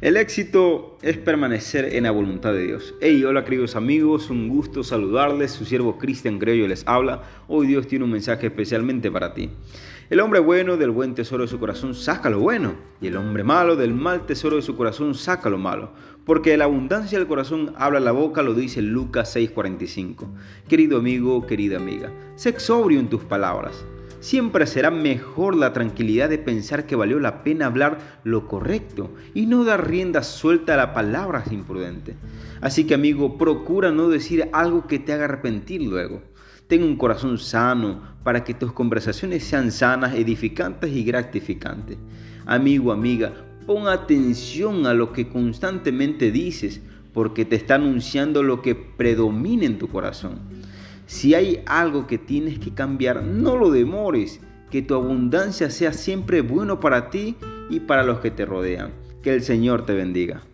El éxito es permanecer en la voluntad de Dios. Hey, hola queridos amigos, un gusto saludarles. Su siervo Cristian Creyo les habla. Hoy Dios tiene un mensaje especialmente para ti. El hombre bueno del buen tesoro de su corazón saca lo bueno, y el hombre malo del mal tesoro de su corazón saca lo malo. Porque la abundancia del corazón habla la boca, lo dice Lucas 6:45. Querido amigo, querida amiga, sé sobrio en tus palabras siempre será mejor la tranquilidad de pensar que valió la pena hablar lo correcto y no dar rienda suelta a las palabras imprudentes. Así que amigo, procura no decir algo que te haga arrepentir luego. Ten un corazón sano para que tus conversaciones sean sanas, edificantes y gratificantes. Amigo, amiga, pon atención a lo que constantemente dices porque te está anunciando lo que predomina en tu corazón. Si hay algo que tienes que cambiar, no lo demores. Que tu abundancia sea siempre bueno para ti y para los que te rodean. Que el Señor te bendiga.